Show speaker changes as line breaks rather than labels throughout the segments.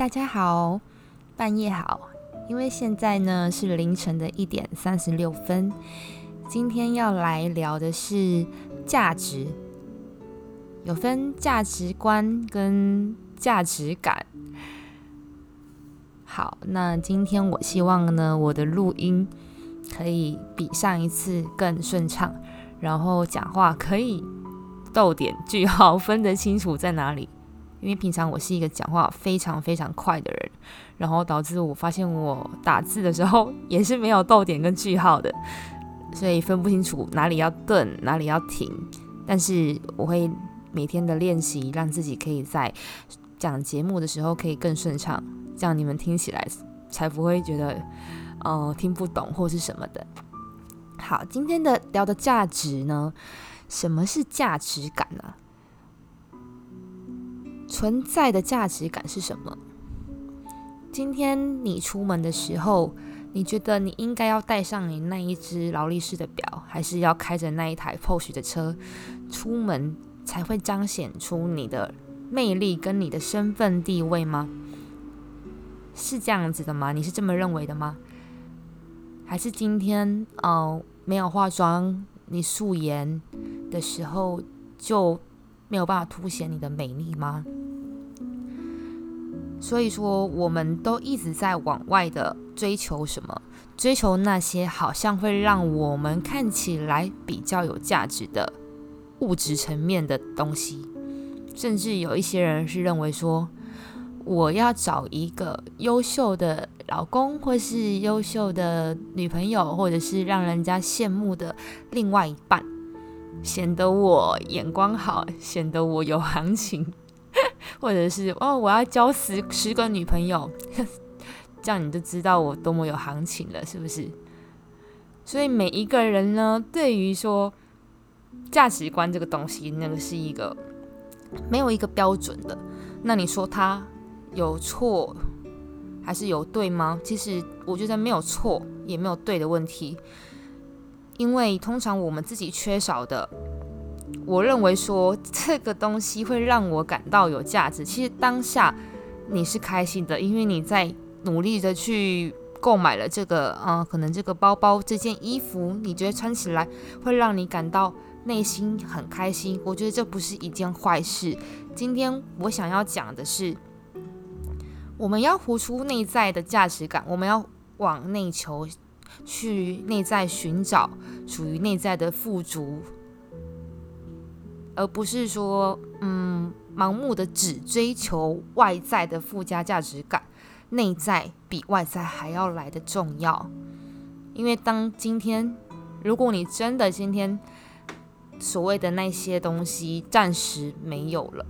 大家好，半夜好，因为现在呢是凌晨的一点三十六分。今天要来聊的是价值，有分价值观跟价值感。好，那今天我希望呢，我的录音可以比上一次更顺畅，然后讲话可以逗点句号分得清楚在哪里。因为平常我是一个讲话非常非常快的人，然后导致我发现我打字的时候也是没有逗点跟句号的，所以分不清楚哪里要顿，哪里要停。但是我会每天的练习，让自己可以在讲节目的时候可以更顺畅，这样你们听起来才不会觉得呃听不懂或是什么的。好，今天的聊的价值呢，什么是价值感呢？存在的价值感是什么？今天你出门的时候，你觉得你应该要带上你那一只劳力士的表，还是要开着那一台 Porsche 的车出门，才会彰显出你的魅力跟你的身份地位吗？是这样子的吗？你是这么认为的吗？还是今天哦没有化妆，你素颜的时候就没有办法凸显你的美丽吗？所以说，我们都一直在往外的追求什么？追求那些好像会让我们看起来比较有价值的物质层面的东西。甚至有一些人是认为说，我要找一个优秀的老公，或是优秀的女朋友，或者是让人家羡慕的另外一半，显得我眼光好，显得我有行情。或者是哦，我要交十十个女朋友，这样你就知道我多么有行情了，是不是？所以每一个人呢，对于说价值观这个东西，那个是一个没有一个标准的。那你说他有错还是有对吗？其实我觉得没有错，也没有对的问题，因为通常我们自己缺少的。我认为说这个东西会让我感到有价值。其实当下你是开心的，因为你在努力的去购买了这个，呃，可能这个包包、这件衣服，你觉得穿起来会让你感到内心很开心。我觉得这不是一件坏事。今天我想要讲的是，我们要活出内在的价值感，我们要往内求，去内在寻找属于内在的富足。而不是说，嗯，盲目的只追求外在的附加价值感，内在比外在还要来的重要。因为当今天，如果你真的今天所谓的那些东西暂时没有了，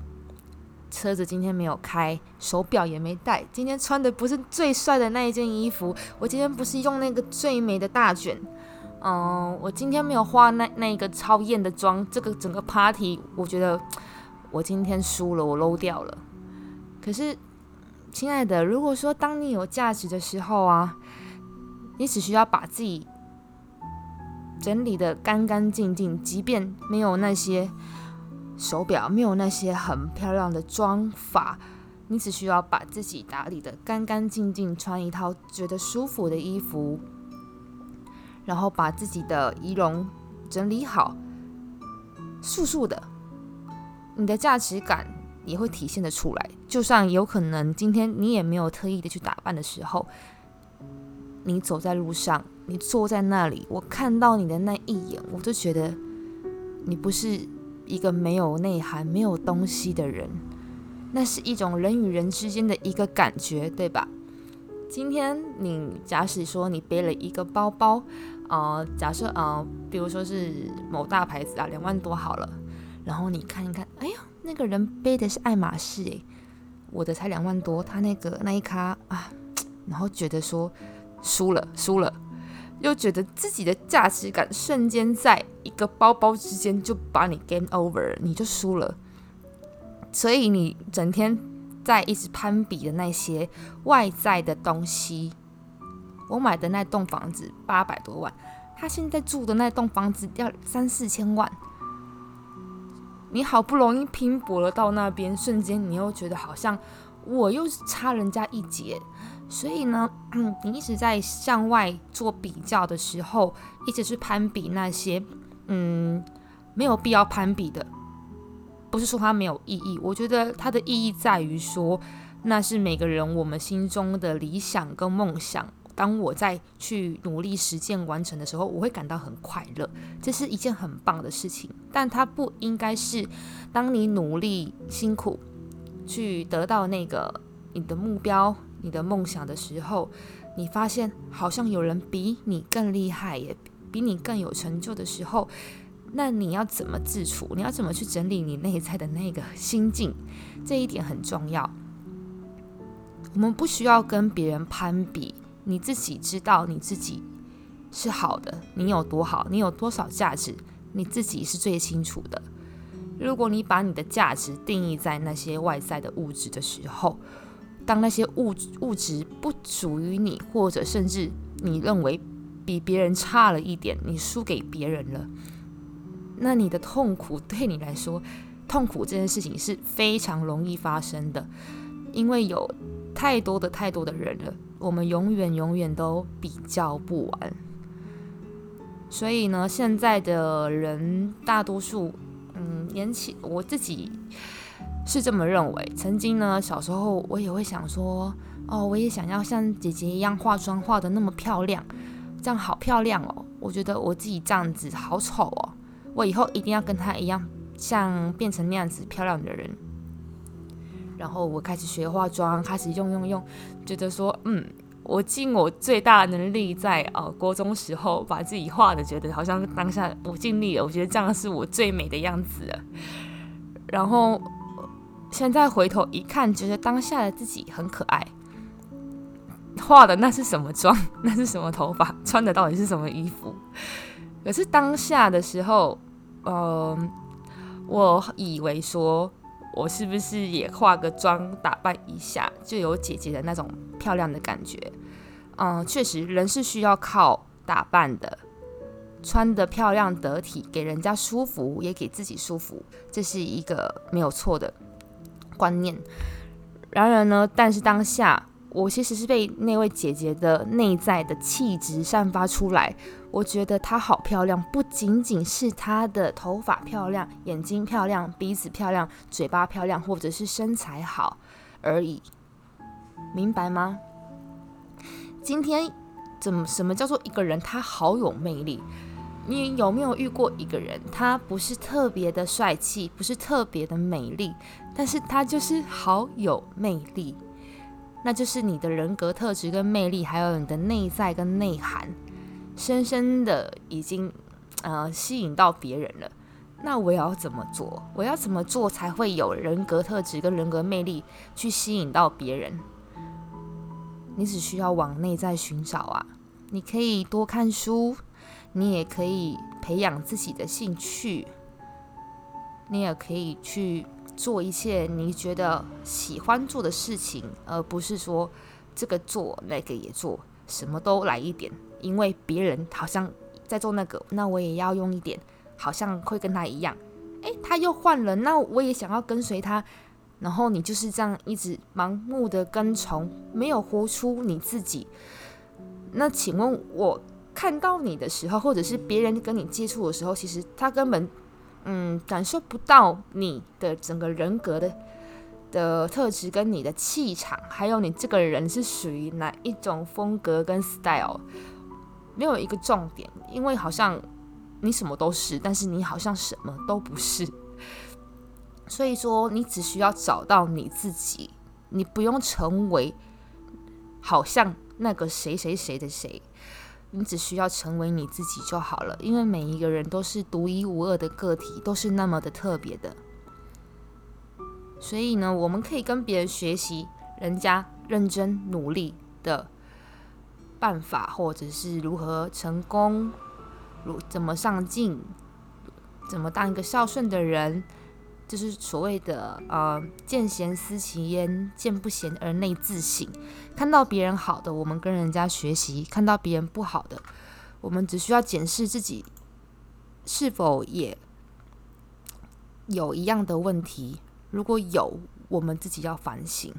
车子今天没有开，手表也没戴，今天穿的不是最帅的那一件衣服，我今天不是用那个最美的大卷。嗯，我今天没有化那那个超艳的妆，这个整个 party 我觉得我今天输了，我漏掉了。可是，亲爱的，如果说当你有价值的时候啊，你只需要把自己整理的干干净净，即便没有那些手表，没有那些很漂亮的妆法，你只需要把自己打理的干干净净，穿一套觉得舒服的衣服。然后把自己的仪容整理好，素素的，你的价值感也会体现的出来。就算有可能今天你也没有特意的去打扮的时候，你走在路上，你坐在那里，我看到你的那一眼，我就觉得你不是一个没有内涵、没有东西的人。那是一种人与人之间的一个感觉，对吧？今天你假使说你背了一个包包。呃，假设呃，比如说是某大牌子啊，两万多好了，然后你看一看，哎呀，那个人背的是爱马仕诶，我的才两万多，他那个那一卡啊，然后觉得说输了输了，又觉得自己的价值感瞬间在一个包包之间就把你 game over，你就输了，所以你整天在一直攀比的那些外在的东西。我买的那栋房子八百多万，他现在住的那栋房子要三四千万。你好不容易拼搏了到那边，瞬间你又觉得好像我又差人家一截，所以呢，你一直在向外做比较的时候，一直去攀比那些嗯没有必要攀比的。不是说它没有意义，我觉得它的意义在于说，那是每个人我们心中的理想跟梦想。当我在去努力实践完成的时候，我会感到很快乐，这是一件很棒的事情。但它不应该是当你努力辛苦去得到那个你的目标、你的梦想的时候，你发现好像有人比你更厉害，也比你更有成就的时候，那你要怎么自处？你要怎么去整理你内在的那个心境？这一点很重要。我们不需要跟别人攀比。你自己知道你自己是好的，你有多好，你有多少价值，你自己是最清楚的。如果你把你的价值定义在那些外在的物质的时候，当那些物物质不属于你，或者甚至你认为比别人差了一点，你输给别人了，那你的痛苦 对你来说，痛苦这件事情是非常容易发生的，因为有太多的太多的人了。我们永远永远都比较不完，所以呢，现在的人大多数，嗯，年轻我自己是这么认为。曾经呢，小时候我也会想说，哦，我也想要像姐姐一样化妆化的那么漂亮，这样好漂亮哦。我觉得我自己这样子好丑哦，我以后一定要跟她一样，像变成那样子漂亮的人。然后我开始学化妆，开始用用用，觉得说，嗯，我尽我最大能力，在呃国中时候把自己画的，觉得好像当下我尽力了，我觉得这样是我最美的样子。然后现在回头一看，觉得当下的自己很可爱。画的那是什么妆？那是什么头发？穿的到底是什么衣服？可是当下的时候，嗯，我以为说。我是不是也化个妆打扮一下，就有姐姐的那种漂亮的感觉？嗯，确实，人是需要靠打扮的，穿的漂亮得体，给人家舒服，也给自己舒服，这是一个没有错的观念。然而呢，但是当下。我其实是被那位姐姐的内在的气质散发出来，我觉得她好漂亮，不仅仅是她的头发漂亮、眼睛漂亮、鼻子漂亮、嘴巴漂亮，或者是身材好而已，明白吗？今天怎么什么叫做一个人他好有魅力？你有没有遇过一个人，他不是特别的帅气，不是特别的美丽，但是他就是好有魅力？那就是你的人格特质跟魅力，还有你的内在跟内涵，深深的已经呃吸引到别人了。那我要怎么做？我要怎么做才会有人格特质跟人格魅力去吸引到别人？你只需要往内在寻找啊！你可以多看书，你也可以培养自己的兴趣，你也可以去。做一切你觉得喜欢做的事情，而不是说这个做那个也做，什么都来一点。因为别人好像在做那个，那我也要用一点，好像会跟他一样。诶，他又换了，那我也想要跟随他。然后你就是这样一直盲目的跟从，没有活出你自己。那请问我看到你的时候，或者是别人跟你接触的时候，其实他根本。嗯，感受不到你的整个人格的的特质，跟你的气场，还有你这个人是属于哪一种风格跟 style，没有一个重点，因为好像你什么都是，但是你好像什么都不是。所以说，你只需要找到你自己，你不用成为好像那个谁谁谁的谁。你只需要成为你自己就好了，因为每一个人都是独一无二的个体，都是那么的特别的。所以呢，我们可以跟别人学习，人家认真努力的办法，或者是如何成功，如怎么上进，怎么当一个孝顺的人。就是所谓的呃见贤思齐焉见不贤而内自省。看到别人好的我们跟人家学习看到别人不好的我们只需要检视自己是否也有一样的问题。如果有我们自己要反省。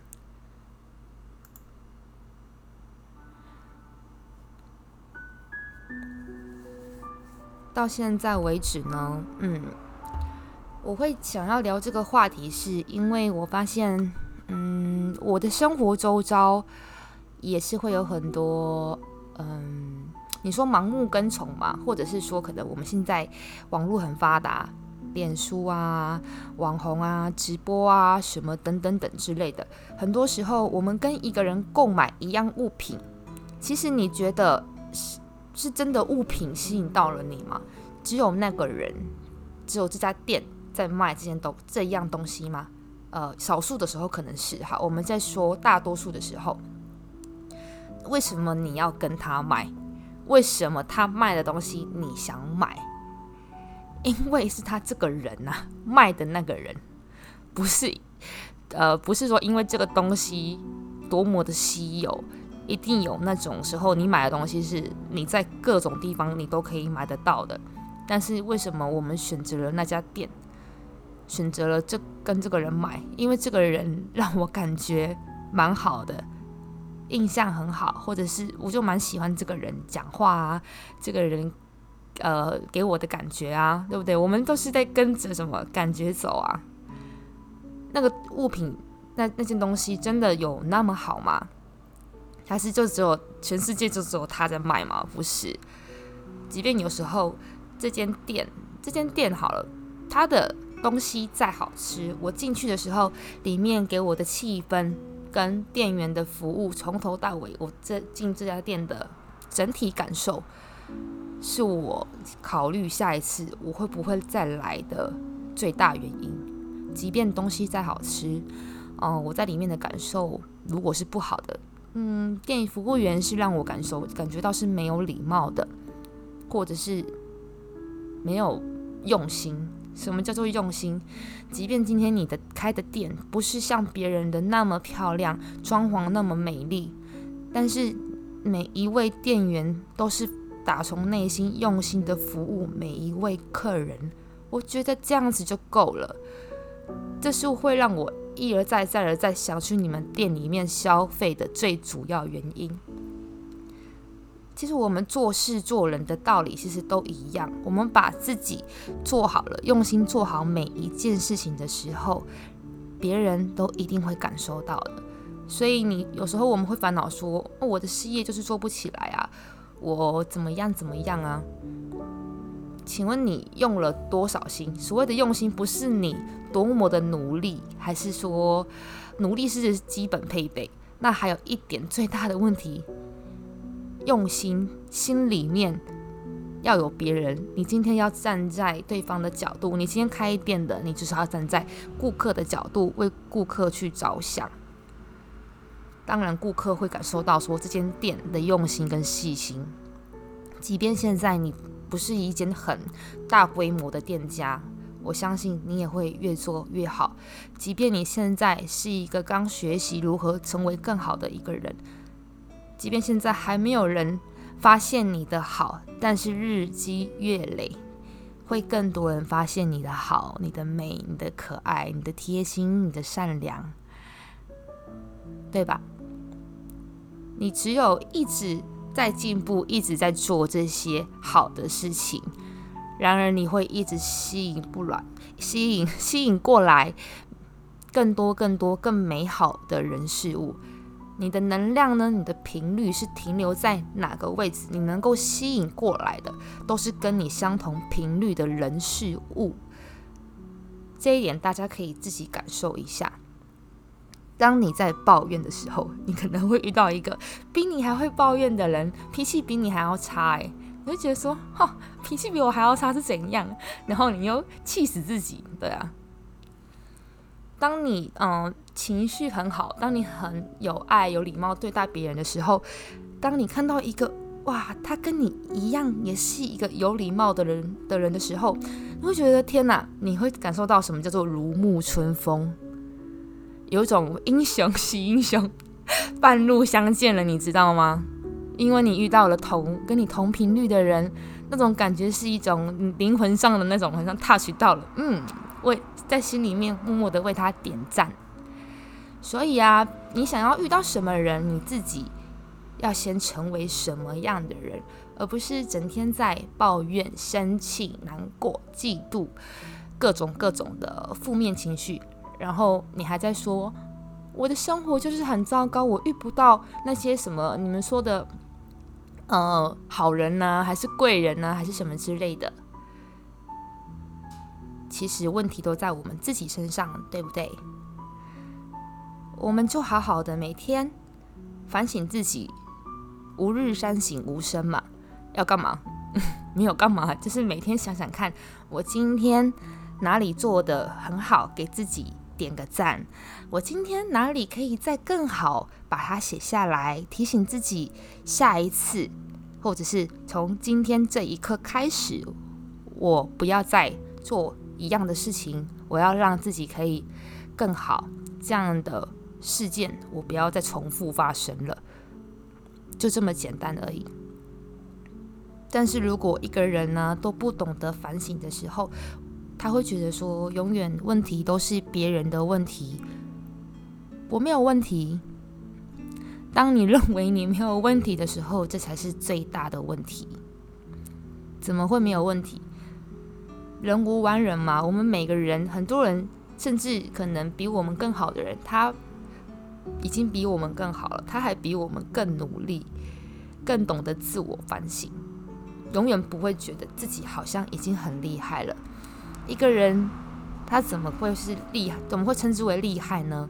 到现在为止呢嗯我会想要聊这个话题，是因为我发现，嗯，我的生活周遭也是会有很多，嗯，你说盲目跟从嘛，或者是说可能我们现在网络很发达，脸书啊、网红啊、直播啊什么等等等之类的，很多时候我们跟一个人购买一样物品，其实你觉得是是真的物品吸引到了你吗？只有那个人，只有这家店在卖这件东这样东西吗？呃，少数的时候可能是哈。我们在说大多数的时候，为什么你要跟他买？为什么他卖的东西你想买？因为是他这个人呐，卖的那个人，不是呃，不是说因为这个东西多么的稀有，一定有那种时候你买的东西是你在各种地方你都可以买得到的。但是为什么我们选择了那家店，选择了这跟这个人买？因为这个人让我感觉蛮好的，印象很好，或者是我就蛮喜欢这个人讲话啊，这个人呃给我的感觉啊，对不对？我们都是在跟着什么感觉走啊？那个物品，那那件东西真的有那么好吗？还是就只有全世界就只有他在卖吗？不是，即便有时候。这间店，这间店好了，他的东西再好吃，我进去的时候，里面给我的气氛跟店员的服务，从头到尾，我这进这家店的整体感受，是我考虑下一次我会不会再来的最大原因。即便东西再好吃，嗯，我在里面的感受如果是不好的，嗯，店服务员是让我感受感觉到是没有礼貌的，或者是。没有用心，什么叫做用心？即便今天你的开的店不是像别人的那么漂亮，装潢那么美丽，但是每一位店员都是打从内心用心的服务每一位客人，我觉得这样子就够了。这是会让我一而再、再而再想去你们店里面消费的最主要原因。其实我们做事做人的道理其实都一样。我们把自己做好了，用心做好每一件事情的时候，别人都一定会感受到的。所以你有时候我们会烦恼说：“我的事业就是做不起来啊，我怎么样怎么样啊？”请问你用了多少心？所谓的用心，不是你多么的努力，还是说努力是基本配备？那还有一点最大的问题。用心，心里面要有别人。你今天要站在对方的角度，你今天开店的，你就是要站在顾客的角度，为顾客去着想。当然，顾客会感受到说这间店的用心跟细心。即便现在你不是一间很大规模的店家，我相信你也会越做越好。即便你现在是一个刚学习如何成为更好的一个人。即便现在还没有人发现你的好，但是日积月累，会更多人发现你的好、你的美、你的可爱、你的贴心、你的善良，对吧？你只有一直在进步，一直在做这些好的事情，然而你会一直吸引不来、吸引、吸引过来更多、更多、更美好的人事物。你的能量呢？你的频率是停留在哪个位置？你能够吸引过来的，都是跟你相同频率的人事物。这一点大家可以自己感受一下。当你在抱怨的时候，你可能会遇到一个比你还会抱怨的人，脾气比你还要差。诶，你会觉得说，哈，脾气比我还要差是怎样？然后你又气死自己，对啊。当你嗯情绪很好，当你很有爱、有礼貌对待别人的时候，当你看到一个哇，他跟你一样也是一个有礼貌的人的人的时候，你会觉得天哪！你会感受到什么叫做如沐春风，有一种英雄惜英雄，半路相见了，你知道吗？因为你遇到了同跟你同频率的人，那种感觉是一种灵魂上的那种，好像 touch 到了，嗯。为在心里面默默的为他点赞，所以啊，你想要遇到什么人，你自己要先成为什么样的人，而不是整天在抱怨、生气、难过、嫉妒，各种各种的负面情绪。然后你还在说我的生活就是很糟糕，我遇不到那些什么你们说的，呃，好人呢，还是贵人呢，还是什么之类的。其实问题都在我们自己身上，对不对？我们就好好的每天反省自己，吾日三省吾身嘛。要干嘛？没有干嘛，就是每天想想看，我今天哪里做的很好，给自己点个赞。我今天哪里可以再更好，把它写下来，提醒自己下一次，或者是从今天这一刻开始，我不要再做一样的事情，我要让自己可以更好。这样的事件，我不要再重复发生了，就这么简单而已。但是如果一个人呢都不懂得反省的时候，他会觉得说永远问题都是别人的问题，我没有问题。当你认为你没有问题的时候，这才是最大的问题。怎么会没有问题？人无完人嘛，我们每个人，很多人甚至可能比我们更好的人，他已经比我们更好了，他还比我们更努力，更懂得自我反省。永远不会觉得自己好像已经很厉害了。一个人他怎么会是厉害？怎么会称之为厉害呢？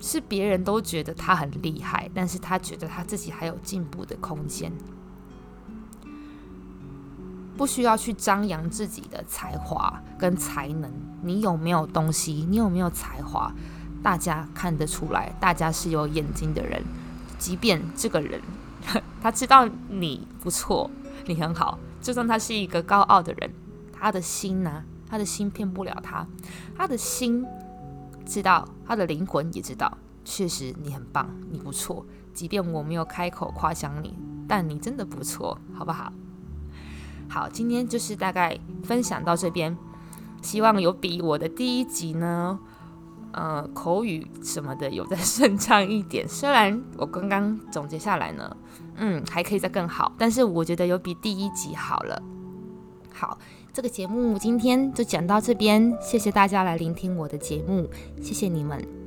是别人都觉得他很厉害，但是他觉得他自己还有进步的空间。不需要去张扬自己的才华跟才能。你有没有东西？你有没有才华？大家看得出来，大家是有眼睛的人。即便这个人他知道你不错。你很好，就算他是一个高傲的人，他的心呢？他的心骗不了他，他的心知道，他的灵魂也知道，确实你很棒，你不错。即便我没有开口夸奖你，但你真的不错，好不好？好，今天就是大概分享到这边，希望有比我的第一集呢。呃，口语什么的有再顺畅一点，虽然我刚刚总结下来呢，嗯，还可以再更好，但是我觉得有比第一集好了。好，这个节目今天就讲到这边，谢谢大家来聆听我的节目，谢谢你们。